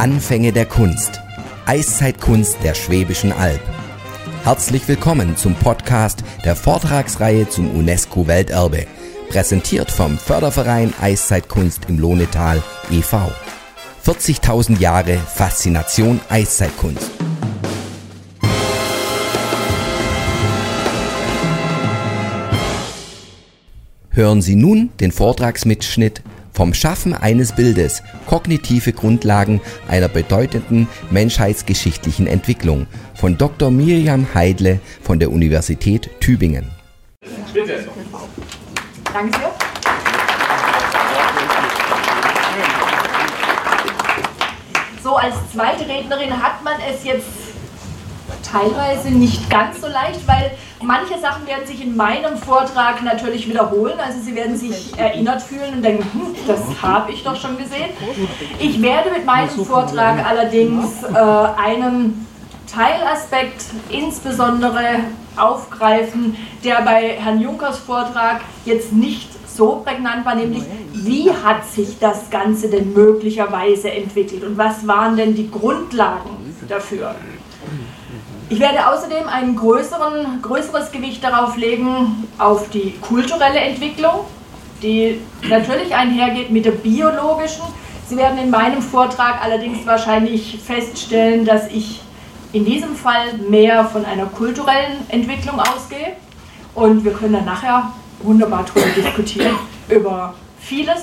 Anfänge der Kunst. Eiszeitkunst der Schwäbischen Alb. Herzlich willkommen zum Podcast der Vortragsreihe zum UNESCO-Welterbe. Präsentiert vom Förderverein Eiszeitkunst im Lohnetal e.V. 40.000 Jahre Faszination Eiszeitkunst. Hören Sie nun den Vortragsmitschnitt vom Schaffen eines Bildes kognitive Grundlagen einer bedeutenden menschheitsgeschichtlichen Entwicklung von Dr. Miriam Heidle von der Universität Tübingen. Bitte. Danke sehr. So, als zweite Rednerin hat man es jetzt teilweise nicht ganz so leicht, weil manche Sachen werden sich in meinem Vortrag natürlich wiederholen. Also Sie werden sich erinnert fühlen und denken, hm, das habe ich doch schon gesehen. Ich werde mit meinem Vortrag allerdings äh, einen Teilaspekt insbesondere aufgreifen, der bei Herrn Junkers Vortrag jetzt nicht so prägnant war, nämlich wie hat sich das Ganze denn möglicherweise entwickelt und was waren denn die Grundlagen dafür? Ich werde außerdem ein größeren, größeres Gewicht darauf legen, auf die kulturelle Entwicklung, die natürlich einhergeht mit der biologischen. Sie werden in meinem Vortrag allerdings wahrscheinlich feststellen, dass ich in diesem Fall mehr von einer kulturellen Entwicklung ausgehe. Und wir können dann nachher wunderbar darüber diskutieren. Über vieles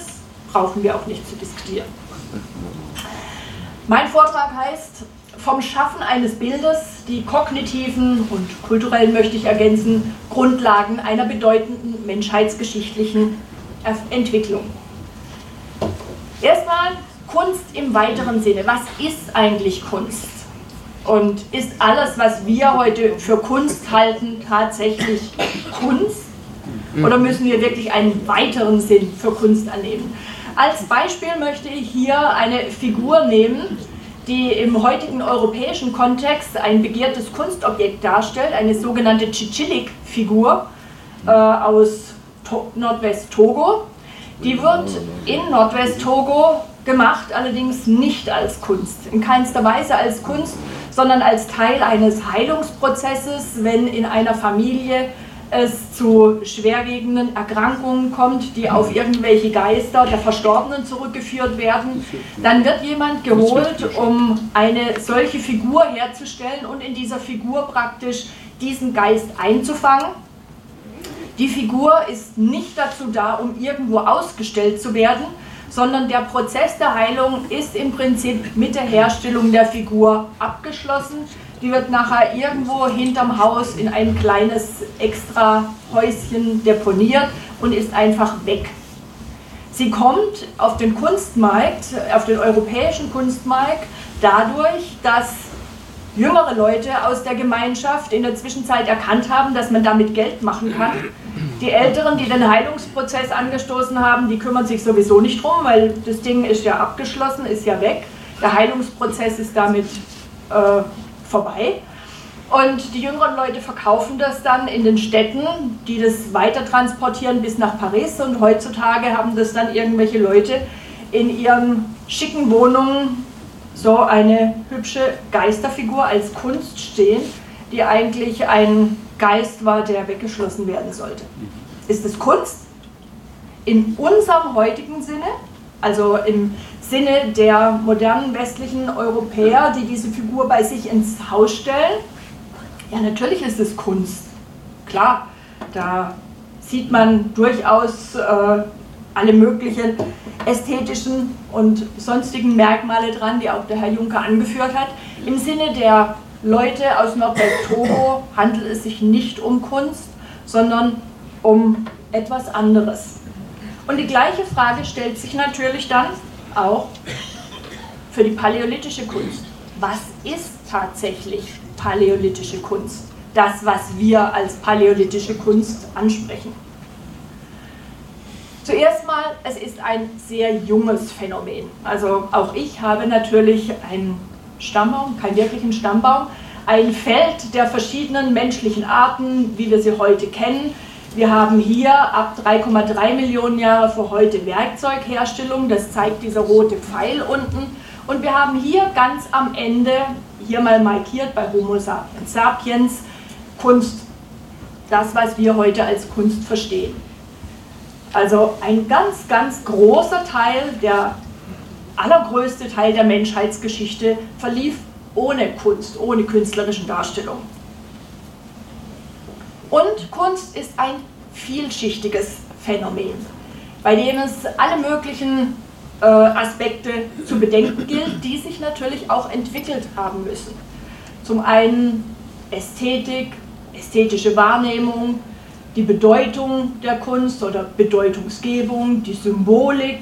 brauchen wir auch nicht zu diskutieren. Mein Vortrag heißt vom Schaffen eines Bildes die kognitiven und kulturellen, möchte ich ergänzen, Grundlagen einer bedeutenden menschheitsgeschichtlichen Entwicklung. Erstmal Kunst im weiteren Sinne. Was ist eigentlich Kunst? Und ist alles, was wir heute für Kunst halten, tatsächlich Kunst? Oder müssen wir wirklich einen weiteren Sinn für Kunst annehmen? Als Beispiel möchte ich hier eine Figur nehmen, die im heutigen europäischen Kontext ein begehrtes Kunstobjekt darstellt, eine sogenannte Chichilik-Figur äh, aus to Nordwest-Togo. Die wird in Nordwest-Togo gemacht, allerdings nicht als Kunst, in keinster Weise als Kunst, sondern als Teil eines Heilungsprozesses, wenn in einer Familie es zu schwerwiegenden Erkrankungen kommt, die auf irgendwelche Geister der Verstorbenen zurückgeführt werden, dann wird jemand geholt, um eine solche Figur herzustellen und in dieser Figur praktisch diesen Geist einzufangen. Die Figur ist nicht dazu da, um irgendwo ausgestellt zu werden, sondern der Prozess der Heilung ist im Prinzip mit der Herstellung der Figur abgeschlossen. Die wird nachher irgendwo hinterm Haus in ein kleines extra Häuschen deponiert und ist einfach weg. Sie kommt auf den Kunstmarkt, auf den europäischen Kunstmarkt, dadurch, dass jüngere Leute aus der Gemeinschaft in der Zwischenzeit erkannt haben, dass man damit Geld machen kann. Die Älteren, die den Heilungsprozess angestoßen haben, die kümmern sich sowieso nicht drum, weil das Ding ist ja abgeschlossen, ist ja weg. Der Heilungsprozess ist damit äh, vorbei. Und die jüngeren Leute verkaufen das dann in den Städten, die das weiter transportieren bis nach Paris. Und heutzutage haben das dann irgendwelche Leute in ihren schicken Wohnungen so eine hübsche Geisterfigur als Kunst stehen, die eigentlich ein Geist war, der weggeschlossen werden sollte. Ist es Kunst? In unserem heutigen Sinne, also im Sinne der modernen westlichen Europäer, die diese Figur bei sich ins Haus stellen? Ja, natürlich ist es Kunst. Klar, da sieht man durchaus äh, alle möglichen ästhetischen und sonstigen Merkmale dran, die auch der Herr Juncker angeführt hat. Im Sinne der Leute aus Nordwest-Togo handelt es sich nicht um Kunst, sondern um etwas anderes. Und die gleiche Frage stellt sich natürlich dann, auch für die paläolithische Kunst. Was ist tatsächlich paläolithische Kunst? Das, was wir als paläolithische Kunst ansprechen. Zuerst mal, es ist ein sehr junges Phänomen. Also auch ich habe natürlich einen Stammbaum, keinen wirklichen Stammbaum, ein Feld der verschiedenen menschlichen Arten, wie wir sie heute kennen, wir haben hier ab 3,3 Millionen Jahre vor heute Werkzeugherstellung, das zeigt dieser rote Pfeil unten. Und wir haben hier ganz am Ende, hier mal markiert bei Homo sapiens Kunst, das, was wir heute als Kunst verstehen. Also ein ganz, ganz großer Teil, der allergrößte Teil der Menschheitsgeschichte verlief ohne Kunst, ohne künstlerische Darstellung. Und Kunst ist ein vielschichtiges Phänomen, bei dem es alle möglichen äh, Aspekte zu bedenken gilt, die sich natürlich auch entwickelt haben müssen. Zum einen Ästhetik, ästhetische Wahrnehmung, die Bedeutung der Kunst oder Bedeutungsgebung, die Symbolik,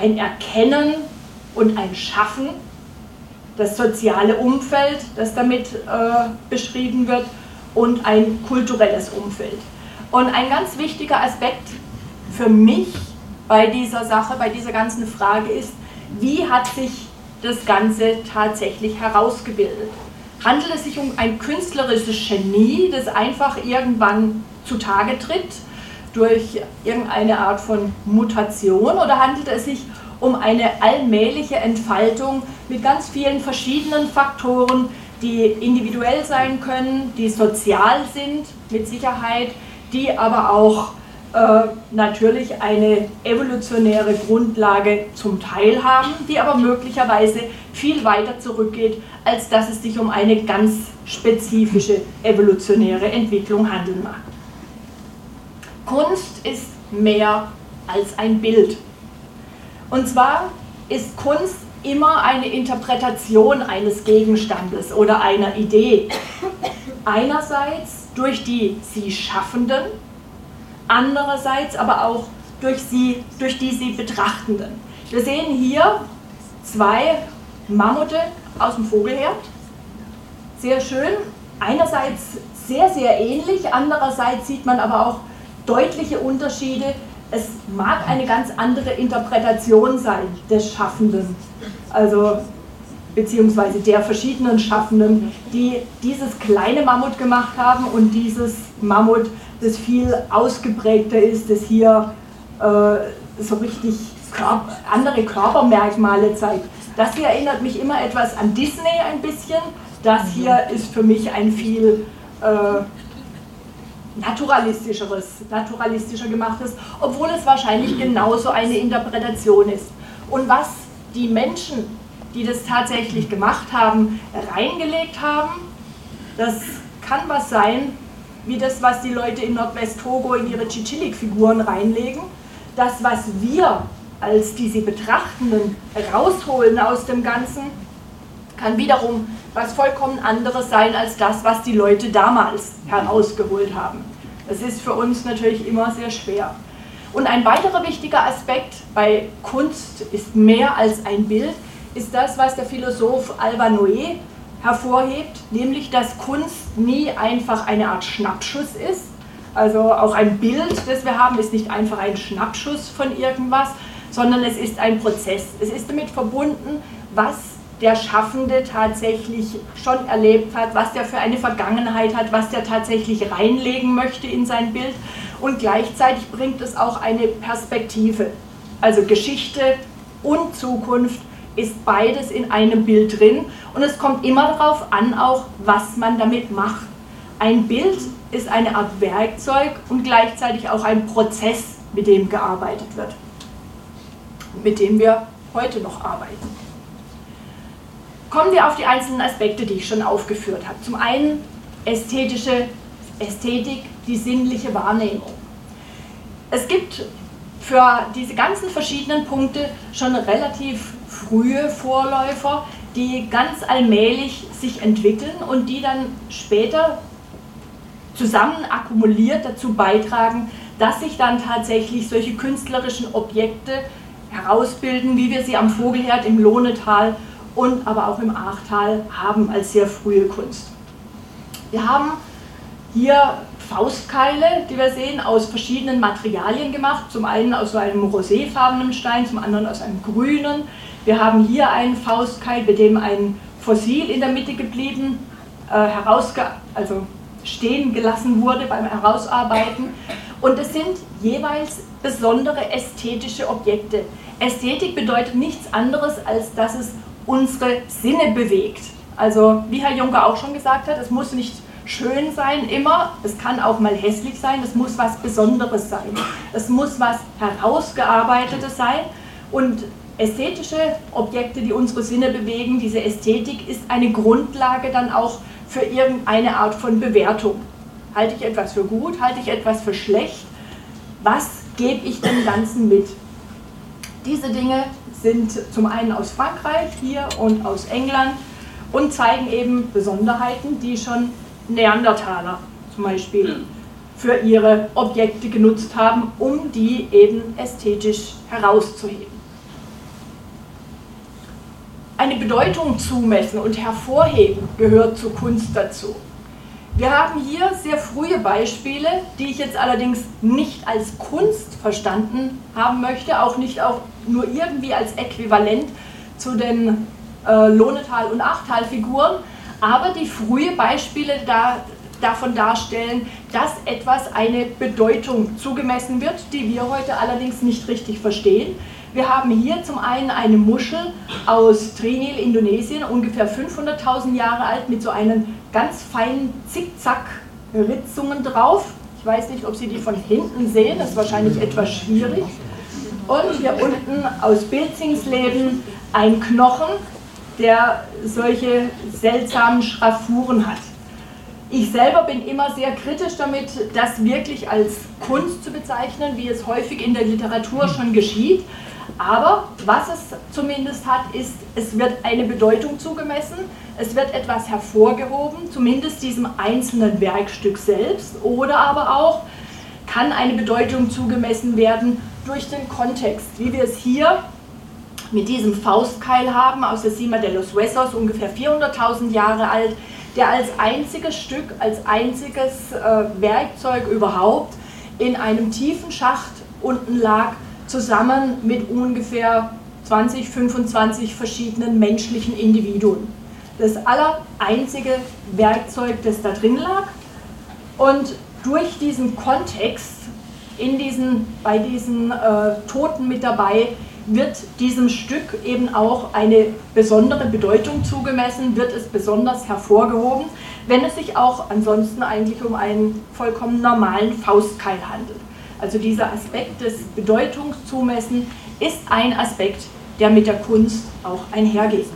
ein Erkennen und ein Schaffen, das soziale Umfeld, das damit äh, beschrieben wird, und ein kulturelles Umfeld. Und ein ganz wichtiger Aspekt für mich bei dieser Sache, bei dieser ganzen Frage ist, wie hat sich das Ganze tatsächlich herausgebildet? Handelt es sich um ein künstlerisches Genie, das einfach irgendwann zutage tritt durch irgendeine Art von Mutation oder handelt es sich um eine allmähliche Entfaltung mit ganz vielen verschiedenen Faktoren, die individuell sein können, die sozial sind mit Sicherheit, die aber auch äh, natürlich eine evolutionäre Grundlage zum Teil haben, die aber möglicherweise viel weiter zurückgeht, als dass es sich um eine ganz spezifische evolutionäre Entwicklung handeln mag. Kunst ist mehr als ein Bild. Und zwar ist Kunst immer eine Interpretation eines Gegenstandes oder einer Idee. Einerseits durch die sie Schaffenden, andererseits aber auch durch, sie, durch die sie Betrachtenden. Wir sehen hier zwei Mammute aus dem Vogelherd. Sehr schön. Einerseits sehr, sehr ähnlich, andererseits sieht man aber auch deutliche Unterschiede. Es mag eine ganz andere Interpretation sein des Schaffenden also beziehungsweise der verschiedenen Schaffenden, die dieses kleine Mammut gemacht haben und dieses Mammut, das viel ausgeprägter ist, das hier äh, so richtig Körper, andere Körpermerkmale zeigt. Das hier erinnert mich immer etwas an Disney ein bisschen. Das hier ist für mich ein viel äh, naturalistischeres, naturalistischer gemachtes, obwohl es wahrscheinlich genauso eine Interpretation ist. Und was die Menschen, die das tatsächlich gemacht haben, reingelegt haben. Das kann was sein, wie das, was die Leute in Nordwest-Togo in ihre Chichilik-Figuren reinlegen. Das, was wir als die sie Betrachtenden rausholen aus dem Ganzen, kann wiederum was vollkommen anderes sein als das, was die Leute damals herausgeholt haben. Das ist für uns natürlich immer sehr schwer. Und ein weiterer wichtiger Aspekt bei Kunst ist mehr als ein Bild, ist das, was der Philosoph Alba Noé hervorhebt, nämlich dass Kunst nie einfach eine Art Schnappschuss ist. Also auch ein Bild, das wir haben, ist nicht einfach ein Schnappschuss von irgendwas, sondern es ist ein Prozess. Es ist damit verbunden, was der Schaffende tatsächlich schon erlebt hat, was der für eine Vergangenheit hat, was der tatsächlich reinlegen möchte in sein Bild und gleichzeitig bringt es auch eine Perspektive. Also Geschichte und Zukunft ist beides in einem Bild drin und es kommt immer darauf an, auch was man damit macht. Ein Bild ist eine Art Werkzeug und gleichzeitig auch ein Prozess, mit dem gearbeitet wird, mit dem wir heute noch arbeiten. Kommen wir auf die einzelnen Aspekte, die ich schon aufgeführt habe. Zum einen ästhetische Ästhetik, die sinnliche Wahrnehmung. Es gibt für diese ganzen verschiedenen Punkte schon relativ frühe Vorläufer, die ganz allmählich sich entwickeln und die dann später zusammen akkumuliert dazu beitragen, dass sich dann tatsächlich solche künstlerischen Objekte herausbilden, wie wir sie am Vogelherd im Lohnetal und aber auch im Ahrtal haben als sehr frühe Kunst. Wir haben hier Faustkeile, die wir sehen, aus verschiedenen Materialien gemacht. Zum einen aus einem roséfarbenen Stein, zum anderen aus einem grünen. Wir haben hier einen Faustkeil, bei dem ein Fossil in der Mitte geblieben, äh, herausge also stehen gelassen wurde beim Herausarbeiten. Und es sind jeweils besondere ästhetische Objekte. Ästhetik bedeutet nichts anderes, als dass es unsere Sinne bewegt. Also wie Herr Juncker auch schon gesagt hat, es muss nicht schön sein immer, es kann auch mal hässlich sein, es muss was Besonderes sein, es muss was herausgearbeitetes sein und ästhetische Objekte, die unsere Sinne bewegen, diese Ästhetik ist eine Grundlage dann auch für irgendeine Art von Bewertung. Halte ich etwas für gut, halte ich etwas für schlecht, was gebe ich dem Ganzen mit? Diese Dinge sind zum einen aus Frankreich hier und aus England und zeigen eben Besonderheiten, die schon Neandertaler zum Beispiel für ihre Objekte genutzt haben, um die eben ästhetisch herauszuheben. Eine Bedeutung zumessen und hervorheben gehört zur Kunst dazu. Wir haben hier sehr frühe Beispiele, die ich jetzt allerdings nicht als Kunst verstanden haben möchte, auch nicht auch nur irgendwie als Äquivalent zu den äh, Lohnetal- und Achtal-Figuren, aber die frühe Beispiele da, davon darstellen, dass etwas eine Bedeutung zugemessen wird, die wir heute allerdings nicht richtig verstehen. Wir haben hier zum einen eine Muschel aus Trinil, Indonesien, ungefähr 500.000 Jahre alt, mit so einen ganz feinen Zickzack-Ritzungen drauf. Ich weiß nicht, ob Sie die von hinten sehen, das ist wahrscheinlich etwas schwierig. Und hier unten aus Bilzingsleben ein Knochen, der solche seltsamen Schraffuren hat. Ich selber bin immer sehr kritisch damit, das wirklich als Kunst zu bezeichnen, wie es häufig in der Literatur schon geschieht. Aber was es zumindest hat, ist, es wird eine Bedeutung zugemessen, es wird etwas hervorgehoben, zumindest diesem einzelnen Werkstück selbst, oder aber auch kann eine Bedeutung zugemessen werden durch den Kontext, wie wir es hier mit diesem Faustkeil haben aus der Cima de los Huesos, ungefähr 400.000 Jahre alt, der als einziges Stück, als einziges äh, Werkzeug überhaupt in einem tiefen Schacht unten lag, zusammen mit ungefähr 20, 25 verschiedenen menschlichen Individuen. Das aller einzige Werkzeug, das da drin lag. Und durch diesen Kontext in diesen, bei diesen äh, Toten mit dabei wird diesem Stück eben auch eine besondere Bedeutung zugemessen, wird es besonders hervorgehoben, wenn es sich auch ansonsten eigentlich um einen vollkommen normalen Faustkeil handelt. Also dieser Aspekt des Bedeutungszumessen ist ein Aspekt, der mit der Kunst auch einhergeht.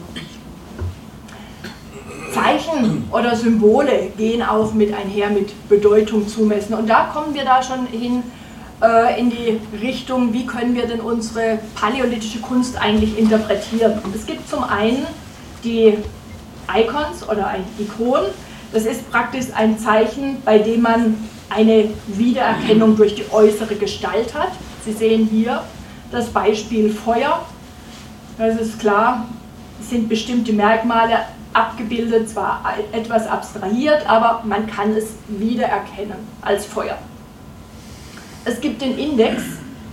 Zeichen oder Symbole gehen auch mit einher mit Bedeutung zumessen. Und da kommen wir da schon hin äh, in die Richtung, wie können wir denn unsere paläolithische Kunst eigentlich interpretieren. Und es gibt zum einen die Icons oder ein Ikon. Das ist praktisch ein Zeichen, bei dem man eine Wiedererkennung durch die äußere Gestalt hat. Sie sehen hier das Beispiel Feuer. Das ist klar, sind bestimmte Merkmale abgebildet, zwar etwas abstrahiert, aber man kann es wiedererkennen als Feuer. Es gibt den Index,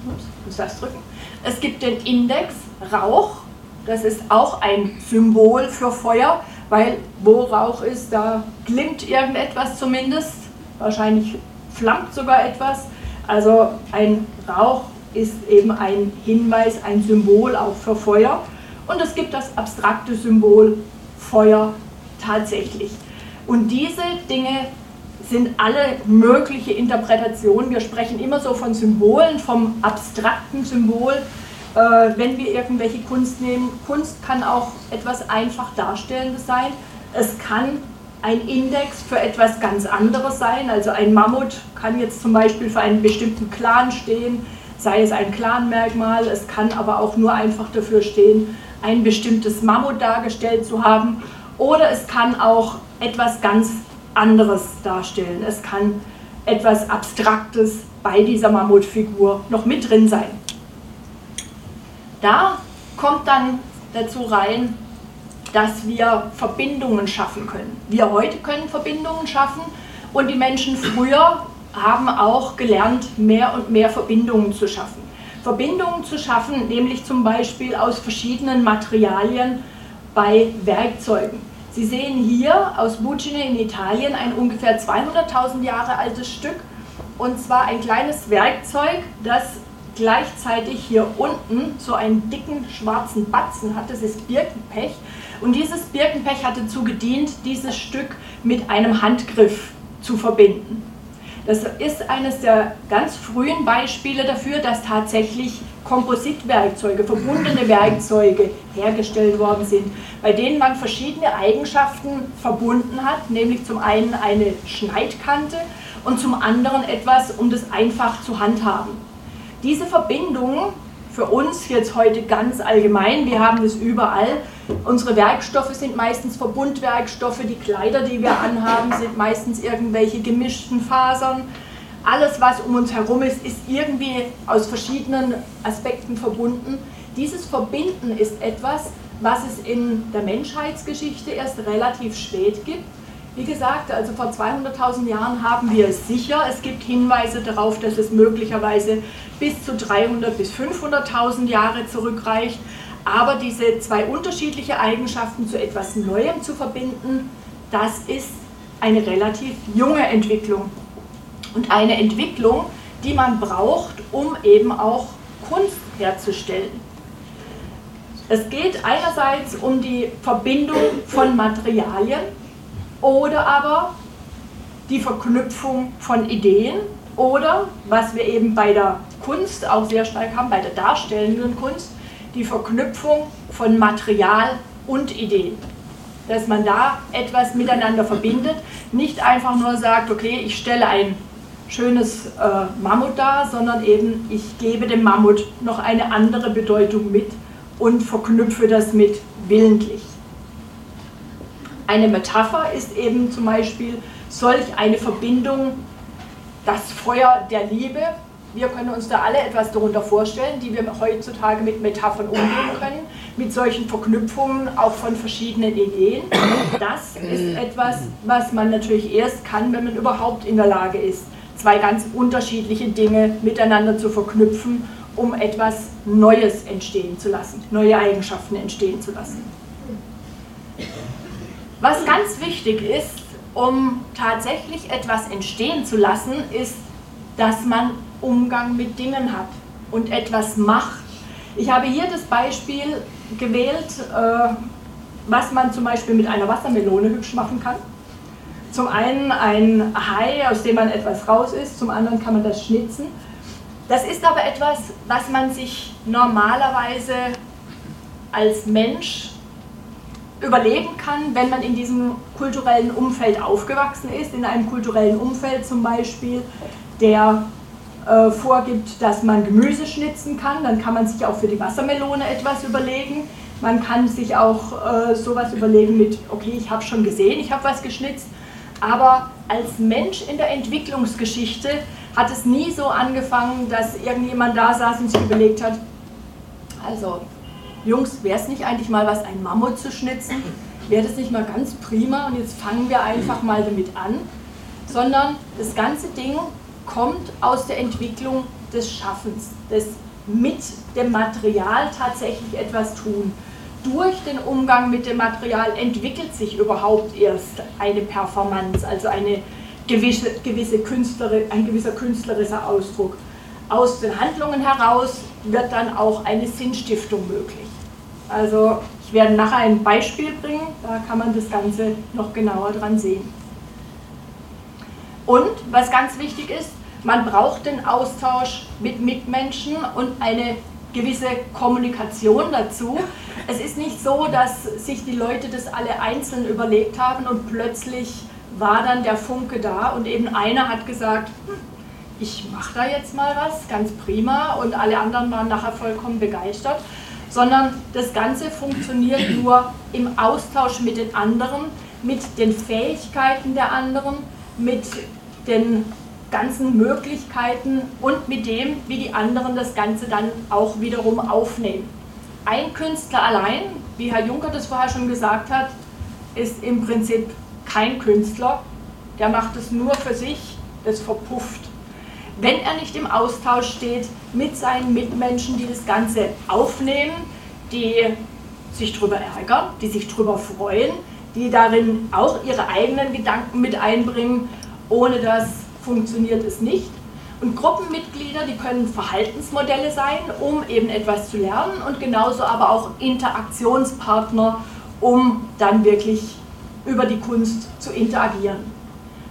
ups, muss das drücken, es gibt den Index Rauch, das ist auch ein Symbol für Feuer, weil wo Rauch ist, da glimmt irgendetwas zumindest wahrscheinlich flammt sogar etwas. Also ein Rauch ist eben ein Hinweis, ein Symbol auch für Feuer. Und es gibt das abstrakte Symbol Feuer tatsächlich. Und diese Dinge sind alle mögliche Interpretationen. Wir sprechen immer so von Symbolen, vom abstrakten Symbol, äh, wenn wir irgendwelche Kunst nehmen. Kunst kann auch etwas einfach Darstellendes sein. Es kann ein Index für etwas ganz anderes sein. Also ein Mammut kann jetzt zum Beispiel für einen bestimmten Clan stehen, sei es ein Clanmerkmal. Es kann aber auch nur einfach dafür stehen, ein bestimmtes Mammut dargestellt zu haben. Oder es kann auch etwas ganz anderes darstellen. Es kann etwas Abstraktes bei dieser Mammutfigur noch mit drin sein. Da kommt dann dazu rein, dass wir Verbindungen schaffen können. Wir heute können Verbindungen schaffen und die Menschen früher haben auch gelernt, mehr und mehr Verbindungen zu schaffen. Verbindungen zu schaffen, nämlich zum Beispiel aus verschiedenen Materialien bei Werkzeugen. Sie sehen hier aus Bucine in Italien ein ungefähr 200.000 Jahre altes Stück und zwar ein kleines Werkzeug, das gleichzeitig hier unten so einen dicken schwarzen Batzen hat. Das ist Birkenpech. Und dieses Birkenpech hat dazu gedient, dieses Stück mit einem Handgriff zu verbinden. Das ist eines der ganz frühen Beispiele dafür, dass tatsächlich Kompositwerkzeuge, verbundene Werkzeuge hergestellt worden sind, bei denen man verschiedene Eigenschaften verbunden hat, nämlich zum einen eine Schneidkante und zum anderen etwas, um das einfach zu handhaben. Diese Verbindungen für uns jetzt heute ganz allgemein. Wir haben das überall. Unsere Werkstoffe sind meistens Verbundwerkstoffe. Die Kleider, die wir anhaben, sind meistens irgendwelche gemischten Fasern. Alles, was um uns herum ist, ist irgendwie aus verschiedenen Aspekten verbunden. Dieses Verbinden ist etwas, was es in der Menschheitsgeschichte erst relativ spät gibt. Wie gesagt, also vor 200.000 Jahren haben wir es sicher. Es gibt Hinweise darauf, dass es möglicherweise bis zu 300.000 bis 500.000 Jahre zurückreicht. Aber diese zwei unterschiedliche Eigenschaften zu etwas Neuem zu verbinden, das ist eine relativ junge Entwicklung. Und eine Entwicklung, die man braucht, um eben auch Kunst herzustellen. Es geht einerseits um die Verbindung von Materialien, oder aber die Verknüpfung von Ideen oder, was wir eben bei der Kunst auch sehr stark haben, bei der darstellenden Kunst, die Verknüpfung von Material und Ideen. Dass man da etwas miteinander verbindet, nicht einfach nur sagt, okay, ich stelle ein schönes äh, Mammut dar, sondern eben ich gebe dem Mammut noch eine andere Bedeutung mit und verknüpfe das mit willentlich. Eine Metapher ist eben zum Beispiel solch eine Verbindung, das Feuer der Liebe. Wir können uns da alle etwas darunter vorstellen, die wir heutzutage mit Metaphern umgehen können, mit solchen Verknüpfungen auch von verschiedenen Ideen. Das ist etwas, was man natürlich erst kann, wenn man überhaupt in der Lage ist, zwei ganz unterschiedliche Dinge miteinander zu verknüpfen, um etwas Neues entstehen zu lassen, neue Eigenschaften entstehen zu lassen. Was ganz wichtig ist, um tatsächlich etwas entstehen zu lassen, ist, dass man Umgang mit Dingen hat und etwas macht. Ich habe hier das Beispiel gewählt, äh, was man zum Beispiel mit einer Wassermelone hübsch machen kann. Zum einen ein Hai, aus dem man etwas raus ist, zum anderen kann man das schnitzen. Das ist aber etwas, was man sich normalerweise als Mensch überleben kann, wenn man in diesem kulturellen Umfeld aufgewachsen ist, in einem kulturellen Umfeld zum Beispiel, der äh, vorgibt, dass man Gemüse schnitzen kann, dann kann man sich auch für die Wassermelone etwas überlegen. Man kann sich auch äh, sowas überlegen mit, okay, ich habe schon gesehen, ich habe was geschnitzt, aber als Mensch in der Entwicklungsgeschichte hat es nie so angefangen, dass irgendjemand da saß und sich überlegt hat, also Jungs, wäre es nicht eigentlich mal was, ein Mammut zu schnitzen? Wäre das nicht mal ganz prima und jetzt fangen wir einfach mal damit an? Sondern das ganze Ding kommt aus der Entwicklung des Schaffens, des mit dem Material tatsächlich etwas tun. Durch den Umgang mit dem Material entwickelt sich überhaupt erst eine Performance, also eine gewisse, gewisse Künstler, ein gewisser künstlerischer Ausdruck. Aus den Handlungen heraus wird dann auch eine Sinnstiftung möglich. Also ich werde nachher ein Beispiel bringen, da kann man das Ganze noch genauer dran sehen. Und was ganz wichtig ist, man braucht den Austausch mit Mitmenschen und eine gewisse Kommunikation dazu. Es ist nicht so, dass sich die Leute das alle einzeln überlegt haben und plötzlich war dann der Funke da und eben einer hat gesagt, hm, ich mache da jetzt mal was, ganz prima und alle anderen waren nachher vollkommen begeistert, sondern das Ganze funktioniert nur im Austausch mit den anderen, mit den Fähigkeiten der anderen, mit den ganzen Möglichkeiten und mit dem, wie die anderen das Ganze dann auch wiederum aufnehmen. Ein Künstler allein, wie Herr Juncker das vorher schon gesagt hat, ist im Prinzip kein Künstler. Der macht es nur für sich, das verpufft wenn er nicht im Austausch steht mit seinen Mitmenschen, die das Ganze aufnehmen, die sich darüber ärgern, die sich darüber freuen, die darin auch ihre eigenen Gedanken mit einbringen. Ohne das funktioniert es nicht. Und Gruppenmitglieder, die können Verhaltensmodelle sein, um eben etwas zu lernen und genauso aber auch Interaktionspartner, um dann wirklich über die Kunst zu interagieren.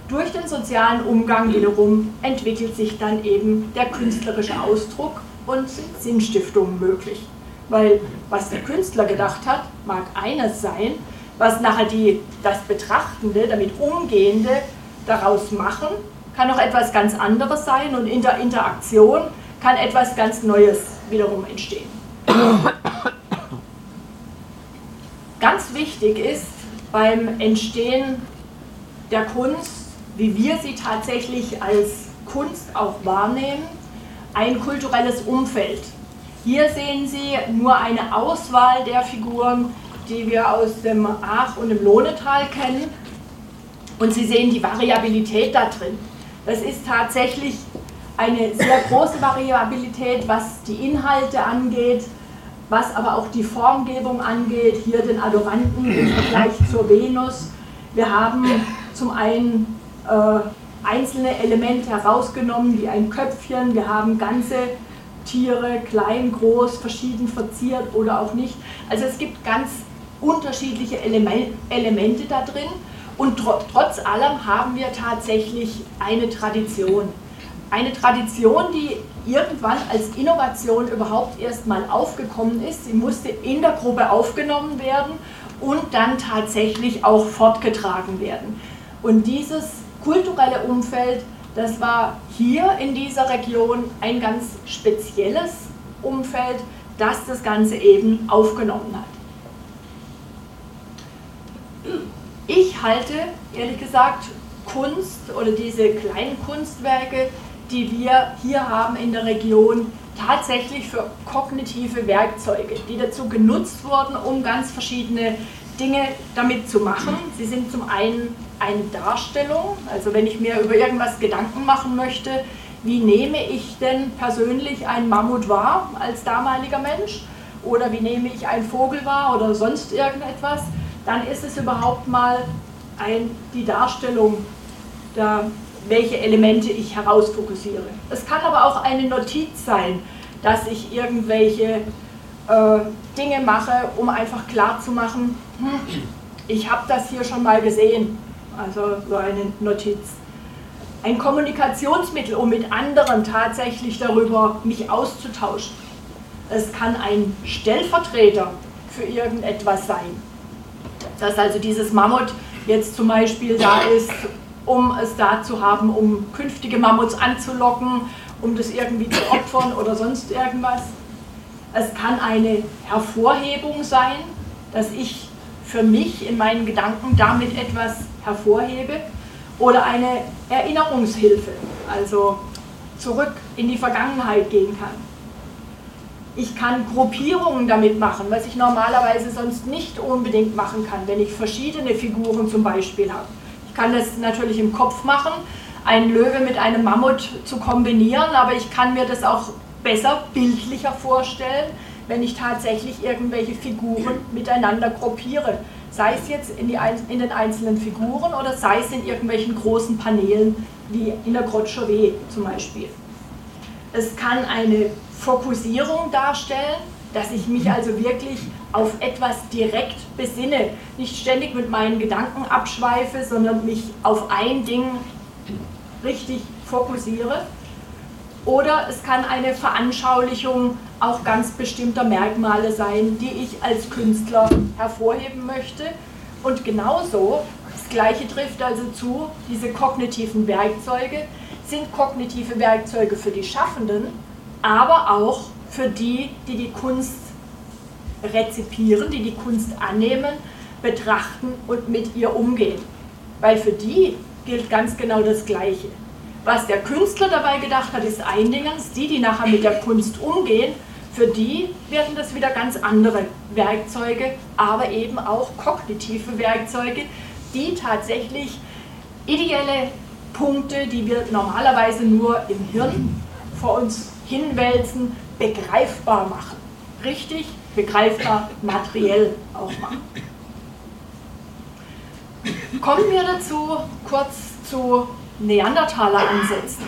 Durch den sozialen Umgang wiederum entwickelt sich dann eben der künstlerische Ausdruck und Sinnstiftung möglich. Weil was der Künstler gedacht hat, mag eines sein, was nachher die, das Betrachtende, damit Umgehende daraus machen, kann auch etwas ganz anderes sein und in der Interaktion kann etwas ganz Neues wiederum entstehen. Ganz wichtig ist beim Entstehen der Kunst, wie wir sie tatsächlich als Kunst auch wahrnehmen, ein kulturelles Umfeld. Hier sehen Sie nur eine Auswahl der Figuren, die wir aus dem Aach und dem Lohnetal kennen. Und Sie sehen die Variabilität da drin. Das ist tatsächlich eine sehr große Variabilität, was die Inhalte angeht, was aber auch die Formgebung angeht. Hier den Adoranten im Vergleich zur Venus. Wir haben zum einen einzelne Elemente herausgenommen, wie ein Köpfchen. Wir haben ganze Tiere, klein, groß, verschieden verziert oder auch nicht. Also es gibt ganz unterschiedliche Elemente da drin und trotz allem haben wir tatsächlich eine Tradition. Eine Tradition, die irgendwann als Innovation überhaupt erst mal aufgekommen ist. Sie musste in der Gruppe aufgenommen werden und dann tatsächlich auch fortgetragen werden. Und dieses kulturelle Umfeld, das war hier in dieser Region ein ganz spezielles Umfeld, das das Ganze eben aufgenommen hat. Ich halte, ehrlich gesagt, Kunst oder diese kleinen Kunstwerke, die wir hier haben in der Region, tatsächlich für kognitive Werkzeuge, die dazu genutzt wurden, um ganz verschiedene Dinge damit zu machen. Sie sind zum einen eine Darstellung, also wenn ich mir über irgendwas Gedanken machen möchte, wie nehme ich denn persönlich einen Mammut wahr als damaliger Mensch oder wie nehme ich einen Vogel wahr oder sonst irgendetwas, dann ist es überhaupt mal ein, die Darstellung, der, welche Elemente ich herausfokussiere. Es kann aber auch eine Notiz sein, dass ich irgendwelche äh, Dinge mache, um einfach klarzumachen, ich habe das hier schon mal gesehen, also so eine Notiz. Ein Kommunikationsmittel, um mit anderen tatsächlich darüber mich auszutauschen. Es kann ein Stellvertreter für irgendetwas sein. Dass also dieses Mammut jetzt zum Beispiel da ist, um es da zu haben, um künftige Mammuts anzulocken, um das irgendwie zu opfern oder sonst irgendwas. Es kann eine Hervorhebung sein, dass ich für mich in meinen Gedanken damit etwas hervorhebe oder eine Erinnerungshilfe, also zurück in die Vergangenheit gehen kann. Ich kann Gruppierungen damit machen, was ich normalerweise sonst nicht unbedingt machen kann, wenn ich verschiedene Figuren zum Beispiel habe. Ich kann das natürlich im Kopf machen, einen Löwe mit einem Mammut zu kombinieren, aber ich kann mir das auch besser, bildlicher vorstellen, wenn ich tatsächlich irgendwelche Figuren miteinander gruppiere. Sei es jetzt in, die, in den einzelnen Figuren oder sei es in irgendwelchen großen Paneelen, wie in der Grotte Chauvet zum Beispiel. Es kann eine Fokussierung darstellen, dass ich mich also wirklich auf etwas direkt besinne, nicht ständig mit meinen Gedanken abschweife, sondern mich auf ein Ding richtig fokussiere. Oder es kann eine Veranschaulichung auch ganz bestimmter Merkmale sein, die ich als Künstler hervorheben möchte. Und genauso, das Gleiche trifft also zu, diese kognitiven Werkzeuge sind kognitive Werkzeuge für die Schaffenden, aber auch für die, die die Kunst rezipieren, die die Kunst annehmen, betrachten und mit ihr umgehen. Weil für die gilt ganz genau das Gleiche. Was der Künstler dabei gedacht hat, ist ein Dingens. Die, die nachher mit der Kunst umgehen, für die werden das wieder ganz andere Werkzeuge, aber eben auch kognitive Werkzeuge, die tatsächlich ideelle Punkte, die wir normalerweise nur im Hirn vor uns hinwälzen, begreifbar machen. Richtig begreifbar, materiell auch machen. Kommen wir dazu kurz zu Neandertaler ansetzen.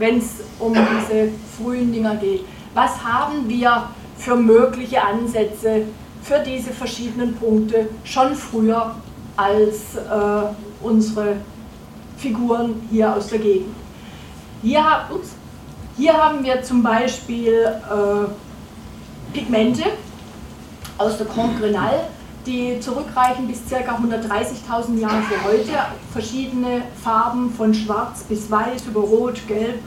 wenn es um diese frühen Dinger geht. Was haben wir für mögliche Ansätze für diese verschiedenen Punkte schon früher als äh, unsere Figuren hier aus der Gegend? Hier, ups, hier haben wir zum Beispiel äh, Pigmente aus der Comte Grenal, die zurückreichen bis ca. 130.000 Jahre vor heute. Verschiedene Farben von schwarz bis weiß über rot, gelb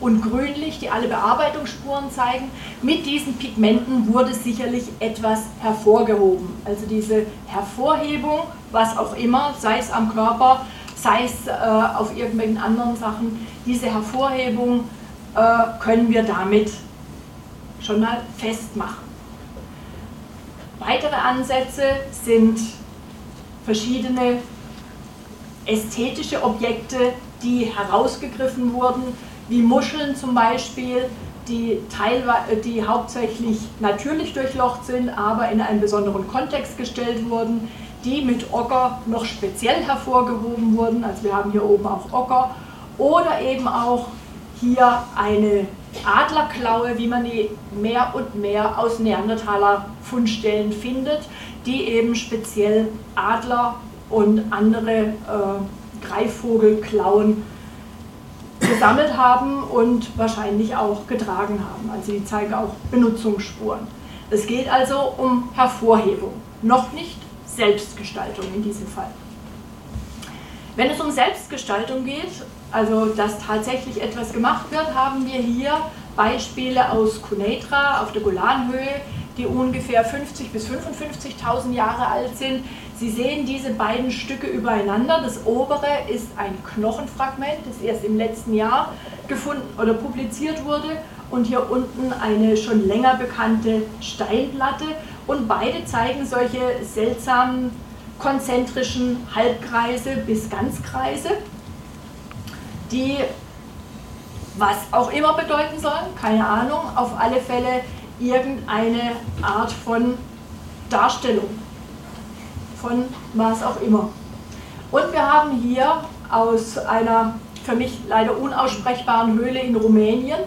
und grünlich, die alle Bearbeitungsspuren zeigen. Mit diesen Pigmenten wurde sicherlich etwas hervorgehoben. Also diese Hervorhebung, was auch immer, sei es am Körper, sei es äh, auf irgendwelchen anderen Sachen, diese Hervorhebung äh, können wir damit schon mal festmachen. Weitere Ansätze sind verschiedene ästhetische Objekte, die herausgegriffen wurden, wie Muscheln zum Beispiel, die, teilweise, die hauptsächlich natürlich durchlocht sind, aber in einen besonderen Kontext gestellt wurden, die mit Ocker noch speziell hervorgehoben wurden. Also wir haben hier oben auch Ocker oder eben auch hier eine Adlerklaue, wie man die mehr und mehr aus Neandertaler Fundstellen findet, die eben speziell Adler und andere äh, Greifvogelklauen gesammelt haben und wahrscheinlich auch getragen haben. Also die zeigen auch Benutzungsspuren. Es geht also um Hervorhebung, noch nicht Selbstgestaltung in diesem Fall. Wenn es um Selbstgestaltung geht, also dass tatsächlich etwas gemacht wird, haben wir hier Beispiele aus Kuneitra auf der Golanhöhe, die ungefähr 50.000 bis 55.000 Jahre alt sind. Sie sehen diese beiden Stücke übereinander. Das obere ist ein Knochenfragment, das erst im letzten Jahr gefunden oder publiziert wurde und hier unten eine schon länger bekannte Steinplatte und beide zeigen solche seltsamen konzentrischen Halbkreise bis Ganzkreise die was auch immer bedeuten sollen, keine Ahnung, auf alle Fälle irgendeine Art von Darstellung, von was auch immer. Und wir haben hier aus einer für mich leider unaussprechbaren Höhle in Rumänien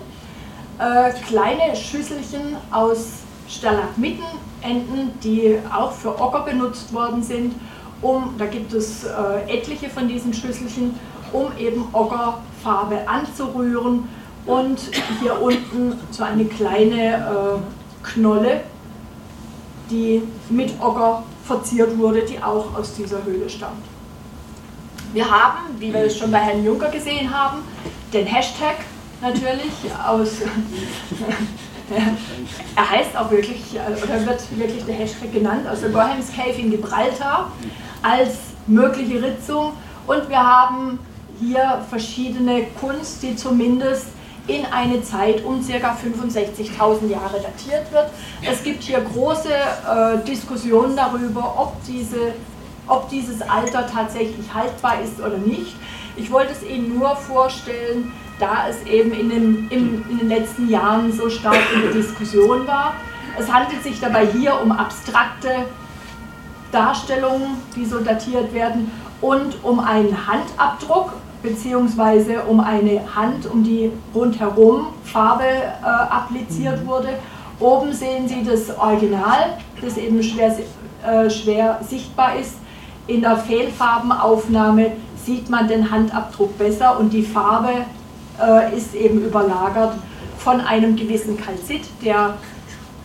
äh, kleine Schüsselchen aus Stalagmitenenden, die auch für Ocker benutzt worden sind. Um, da gibt es äh, etliche von diesen Schüsselchen um eben Ockerfarbe anzurühren und hier unten so eine kleine äh, Knolle, die mit Ocker verziert wurde, die auch aus dieser Höhle stammt. Wir haben, wie wir es schon bei Herrn Juncker gesehen haben, den Hashtag natürlich aus, er heißt auch wirklich, oder wird wirklich der Hashtag genannt, aus der Gohems Cave in Gibraltar als mögliche Ritzung und wir haben hier verschiedene Kunst, die zumindest in eine Zeit um ca. 65.000 Jahre datiert wird. Es gibt hier große äh, Diskussionen darüber, ob, diese, ob dieses Alter tatsächlich haltbar ist oder nicht. Ich wollte es Ihnen nur vorstellen, da es eben in den, in, in den letzten Jahren so stark in der Diskussion war. Es handelt sich dabei hier um abstrakte Darstellungen, die so datiert werden, und um einen Handabdruck beziehungsweise um eine Hand, um die rundherum Farbe äh, appliziert mhm. wurde. Oben sehen Sie das Original, das eben schwer, äh, schwer sichtbar ist. In der Fehlfarbenaufnahme sieht man den Handabdruck besser und die Farbe äh, ist eben überlagert von einem gewissen Kalzit, der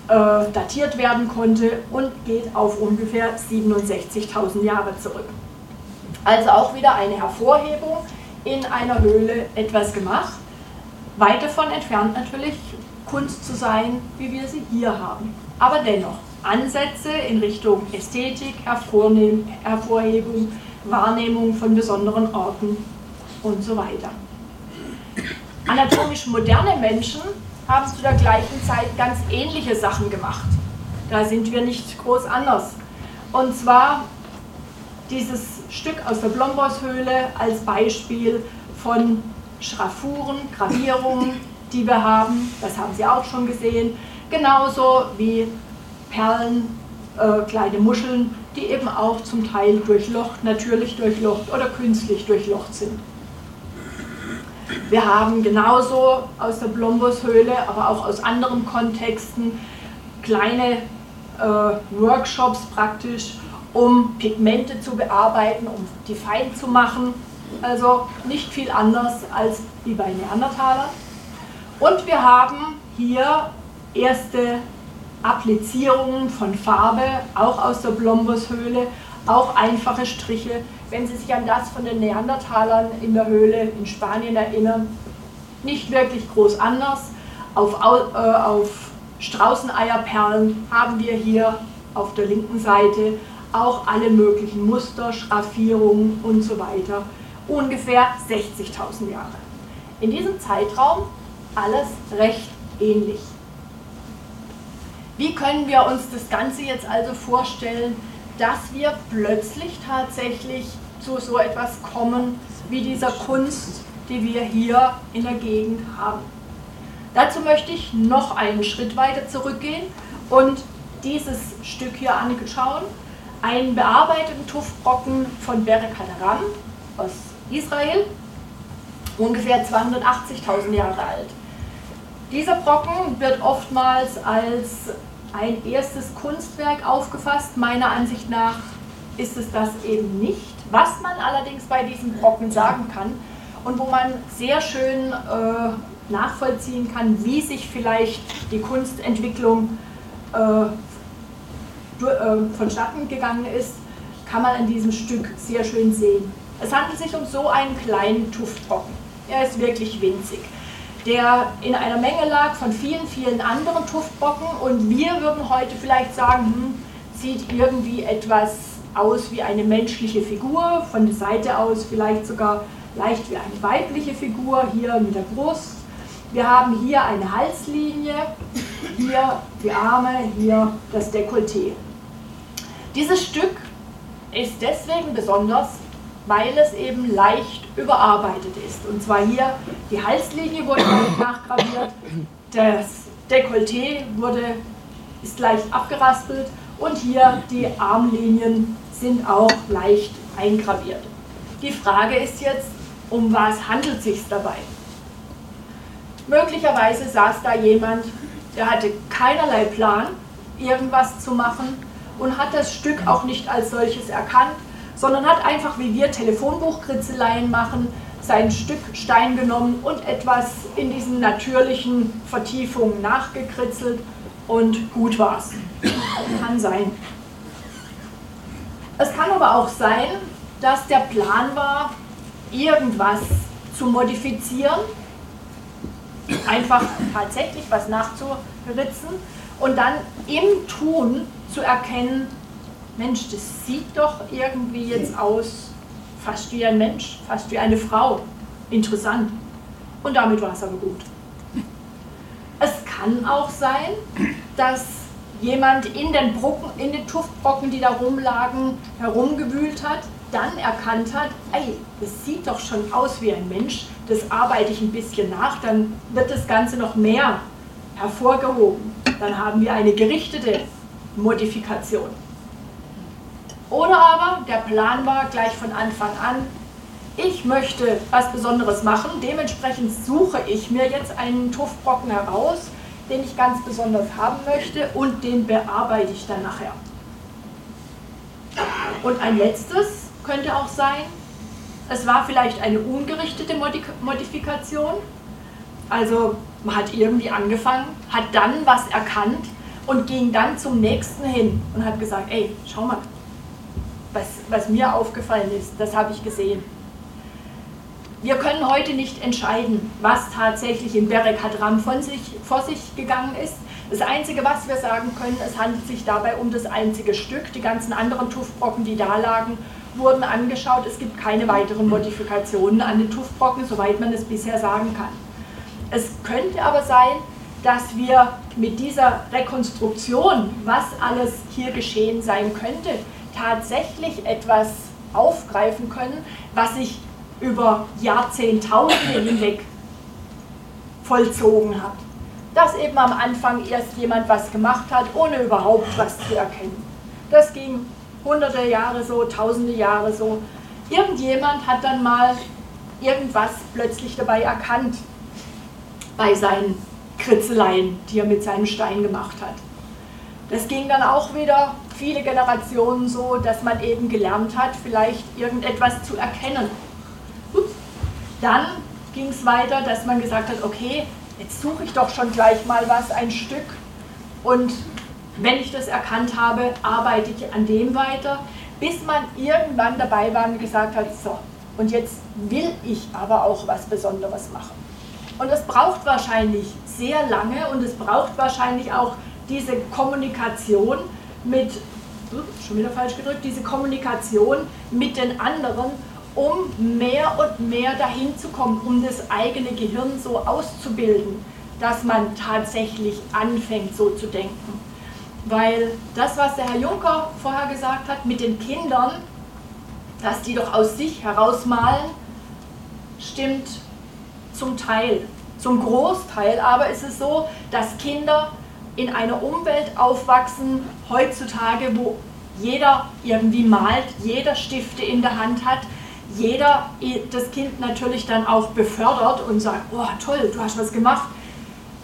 äh, datiert werden konnte und geht auf ungefähr 67.000 Jahre zurück. Also auch wieder eine Hervorhebung in einer Höhle etwas gemacht. Weit davon entfernt natürlich Kunst zu sein, wie wir sie hier haben. Aber dennoch Ansätze in Richtung Ästhetik, Hervorhebung, Wahrnehmung von besonderen Orten und so weiter. Anatomisch moderne Menschen haben zu der gleichen Zeit ganz ähnliche Sachen gemacht. Da sind wir nicht groß anders. Und zwar dieses Stück aus der Blomboshöhle als Beispiel von Schraffuren, Gravierungen, die wir haben. Das haben Sie auch schon gesehen. Genauso wie Perlen, äh, kleine Muscheln, die eben auch zum Teil durchlocht, natürlich durchlocht oder künstlich durchlocht sind. Wir haben genauso aus der Blombushöhle, aber auch aus anderen Kontexten kleine äh, Workshops praktisch, um Pigmente zu bearbeiten, um die fein zu machen. Also nicht viel anders als wie bei Neandertalern. Und wir haben hier erste Applizierungen von Farbe, auch aus der Blombushöhle, auch einfache Striche. Wenn Sie sich an das von den Neandertalern in der Höhle in Spanien erinnern, nicht wirklich groß anders. Auf, äh, auf Straußeneierperlen haben wir hier auf der linken Seite auch alle möglichen Muster, Schraffierungen und so weiter. Ungefähr 60.000 Jahre. In diesem Zeitraum alles recht ähnlich. Wie können wir uns das Ganze jetzt also vorstellen, dass wir plötzlich tatsächlich zu so etwas kommen wie dieser Kunst, die wir hier in der Gegend haben? Dazu möchte ich noch einen Schritt weiter zurückgehen und dieses Stück hier anschauen. Einen bearbeiteten Tuffbrocken von Berek Hadaram aus Israel, ungefähr 280.000 Jahre alt. Dieser Brocken wird oftmals als ein erstes Kunstwerk aufgefasst. Meiner Ansicht nach ist es das eben nicht. Was man allerdings bei diesem Brocken sagen kann und wo man sehr schön äh, nachvollziehen kann, wie sich vielleicht die Kunstentwicklung äh, vonstatten gegangen ist, kann man in diesem Stück sehr schön sehen. Es handelt sich um so einen kleinen Tuftbrocken. Er ist wirklich winzig der in einer Menge lag von vielen, vielen anderen Tuftbocken und wir würden heute vielleicht sagen, hm, sieht irgendwie etwas aus wie eine menschliche Figur, von der Seite aus vielleicht sogar leicht wie eine weibliche Figur, hier mit der Brust. Wir haben hier eine Halslinie, hier die Arme, hier das Dekolleté. Dieses Stück ist deswegen besonders, weil es eben leicht überarbeitet ist. Und zwar hier, die Halslinie wurde nachgraviert, das Dekolleté wurde, ist leicht abgeraspelt und hier die Armlinien sind auch leicht eingraviert. Die Frage ist jetzt, um was handelt es sich dabei? Möglicherweise saß da jemand, der hatte keinerlei Plan, irgendwas zu machen und hat das Stück auch nicht als solches erkannt, sondern hat einfach, wie wir Telefonbuchkritzeleien machen, sein Stück Stein genommen und etwas in diesen natürlichen Vertiefungen nachgekritzelt und gut war's. Kann sein. Es kann aber auch sein, dass der Plan war, irgendwas zu modifizieren, einfach tatsächlich was nachzuritzen und dann im Tun zu erkennen, Mensch, das sieht doch irgendwie jetzt aus, fast wie ein Mensch, fast wie eine Frau. Interessant. Und damit war es aber gut. Es kann auch sein, dass jemand in den, Brocken, in den Tuftbrocken, die da rumlagen, herumgewühlt hat, dann erkannt hat, ey, das sieht doch schon aus wie ein Mensch, das arbeite ich ein bisschen nach, dann wird das Ganze noch mehr hervorgehoben. Dann haben wir eine gerichtete Modifikation. Oder aber der Plan war gleich von Anfang an, ich möchte was Besonderes machen, dementsprechend suche ich mir jetzt einen Tuffbrocken heraus, den ich ganz besonders haben möchte und den bearbeite ich dann nachher. Und ein letztes könnte auch sein, es war vielleicht eine ungerichtete Modifikation, also man hat irgendwie angefangen, hat dann was erkannt und ging dann zum nächsten hin und hat gesagt, ey, schau mal, was, was mir aufgefallen ist, das habe ich gesehen. Wir können heute nicht entscheiden, was tatsächlich in Berek Hadram von sich, vor sich gegangen ist. Das Einzige, was wir sagen können, es handelt sich dabei um das einzige Stück. Die ganzen anderen Tuffbrocken, die da lagen, wurden angeschaut. Es gibt keine weiteren Modifikationen an den Tuffbrocken, soweit man es bisher sagen kann. Es könnte aber sein, dass wir mit dieser Rekonstruktion, was alles hier geschehen sein könnte, tatsächlich etwas aufgreifen können, was sich über Jahrzehntausende hinweg vollzogen hat. Dass eben am Anfang erst jemand was gemacht hat, ohne überhaupt was zu erkennen. Das ging hunderte Jahre so, tausende Jahre so. Irgendjemand hat dann mal irgendwas plötzlich dabei erkannt bei seinen Kritzeleien, die er mit seinem Stein gemacht hat. Das ging dann auch wieder viele Generationen so, dass man eben gelernt hat, vielleicht irgendetwas zu erkennen. Dann ging es weiter, dass man gesagt hat, okay, jetzt suche ich doch schon gleich mal was, ein Stück. Und wenn ich das erkannt habe, arbeite ich an dem weiter, bis man irgendwann dabei war und gesagt hat, so, und jetzt will ich aber auch was Besonderes machen. Und es braucht wahrscheinlich sehr lange und es braucht wahrscheinlich auch diese Kommunikation mit, schon wieder falsch gedrückt, diese Kommunikation mit den anderen, um mehr und mehr dahin zu kommen, um das eigene Gehirn so auszubilden, dass man tatsächlich anfängt, so zu denken. Weil das, was der Herr Juncker vorher gesagt hat, mit den Kindern, dass die doch aus sich herausmalen, stimmt zum Teil, zum Großteil, aber ist es so, dass Kinder in einer Umwelt aufwachsen, heutzutage, wo jeder irgendwie malt, jeder Stifte in der Hand hat, jeder das Kind natürlich dann auch befördert und sagt, oh toll, du hast was gemacht.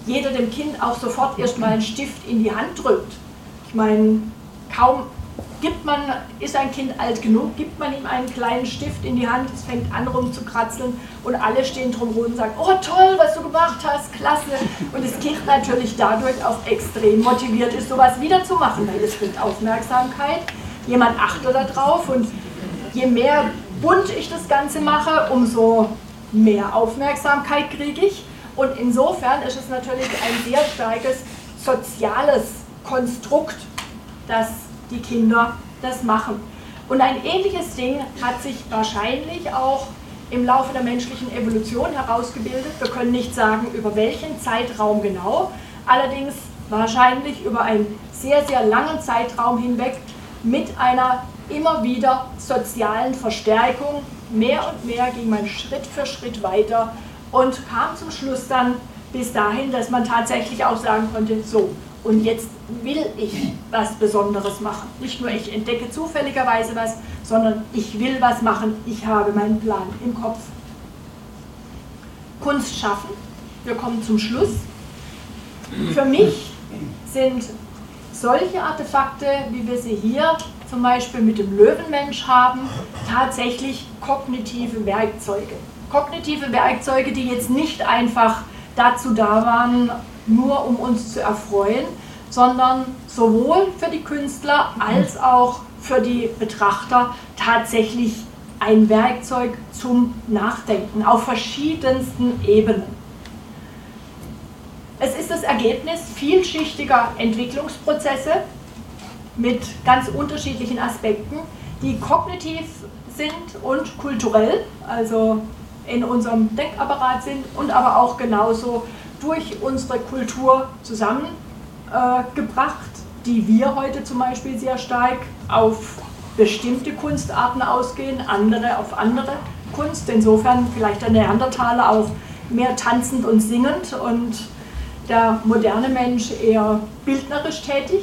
Jeder dem Kind auch sofort erstmal einen Stift in die Hand drückt. Ich meine, kaum gibt man, ist ein Kind alt genug, gibt man ihm einen kleinen Stift in die Hand, es fängt an rumzukratzeln und alle stehen drumherum und sagen, oh toll, was du gemacht hast, klasse. Und das Kind natürlich dadurch auch extrem motiviert ist, sowas wieder zu machen, weil es bringt Aufmerksamkeit, jemand achtet darauf und je mehr bunt ich das Ganze mache, umso mehr Aufmerksamkeit kriege ich. Und insofern ist es natürlich ein sehr starkes soziales Konstrukt, dass die Kinder das machen. Und ein ähnliches Ding hat sich wahrscheinlich auch im Laufe der menschlichen Evolution herausgebildet. Wir können nicht sagen, über welchen Zeitraum genau, allerdings wahrscheinlich über einen sehr, sehr langen Zeitraum hinweg mit einer immer wieder sozialen Verstärkung. Mehr und mehr ging man Schritt für Schritt weiter und kam zum Schluss dann bis dahin, dass man tatsächlich auch sagen konnte, so, und jetzt will ich was Besonderes machen. Nicht nur ich entdecke zufälligerweise was, sondern ich will was machen, ich habe meinen Plan im Kopf. Kunst schaffen, wir kommen zum Schluss. Für mich sind solche Artefakte, wie wir sie hier zum Beispiel mit dem Löwenmensch haben, tatsächlich kognitive Werkzeuge. Kognitive Werkzeuge, die jetzt nicht einfach dazu da waren, nur um uns zu erfreuen, sondern sowohl für die Künstler als auch für die Betrachter tatsächlich ein Werkzeug zum Nachdenken auf verschiedensten Ebenen. Es ist das Ergebnis vielschichtiger Entwicklungsprozesse mit ganz unterschiedlichen Aspekten, die kognitiv sind und kulturell, also in unserem Denkapparat sind und aber auch genauso durch unsere Kultur zusammengebracht, die wir heute zum Beispiel sehr stark auf bestimmte Kunstarten ausgehen, andere auf andere Kunst. Insofern vielleicht der Neandertaler auch mehr tanzend und singend und der moderne Mensch eher bildnerisch tätig.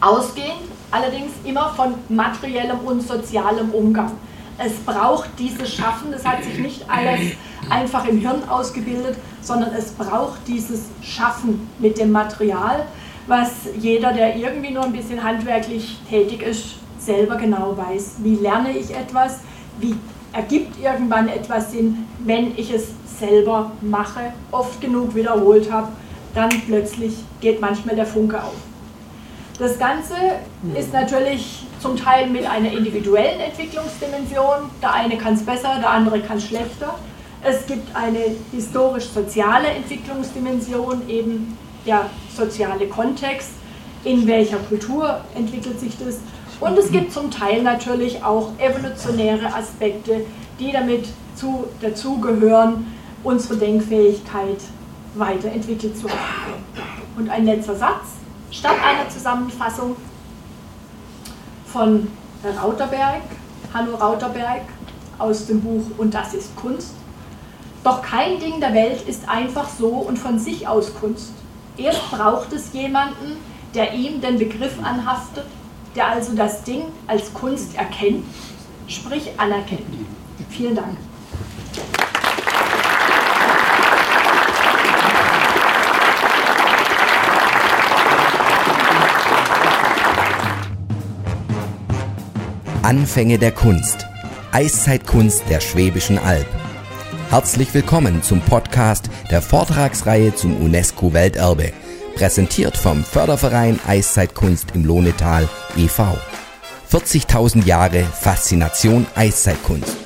Ausgehend allerdings immer von materiellem und sozialem Umgang. Es braucht dieses Schaffen, das hat sich nicht alles einfach im Hirn ausgebildet, sondern es braucht dieses Schaffen mit dem Material, was jeder, der irgendwie nur ein bisschen handwerklich tätig ist, selber genau weiß. Wie lerne ich etwas? Wie ergibt irgendwann etwas Sinn, wenn ich es selber mache, oft genug wiederholt habe, dann plötzlich geht manchmal der Funke auf. Das Ganze ist natürlich zum Teil mit einer individuellen Entwicklungsdimension. Der eine kann es besser, der andere kann es schlechter. Es gibt eine historisch-soziale Entwicklungsdimension, eben der soziale Kontext, in welcher Kultur entwickelt sich das. Und es gibt zum Teil natürlich auch evolutionäre Aspekte, die damit zu, dazugehören, unsere Denkfähigkeit weiterentwickelt zu haben. Und ein letzter Satz, statt einer Zusammenfassung von Rauterberg, Hanno Rauterberg aus dem Buch Und das ist Kunst. Doch kein Ding der Welt ist einfach so und von sich aus Kunst. Erst braucht es jemanden, der ihm den Begriff anhaftet, der also das Ding als Kunst erkennt, sprich anerkennt. Vielen Dank. Anfänge der Kunst. Eiszeitkunst der Schwäbischen Alb. Herzlich willkommen zum Podcast der Vortragsreihe zum UNESCO-Welterbe. Präsentiert vom Förderverein Eiszeitkunst im Lohnetal e.V. 40.000 Jahre Faszination Eiszeitkunst.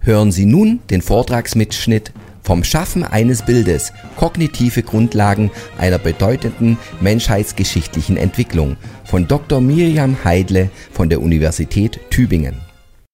Hören Sie nun den Vortragsmitschnitt vom Schaffen eines Bildes kognitive Grundlagen einer bedeutenden menschheitsgeschichtlichen Entwicklung von Dr. Miriam Heidle von der Universität Tübingen.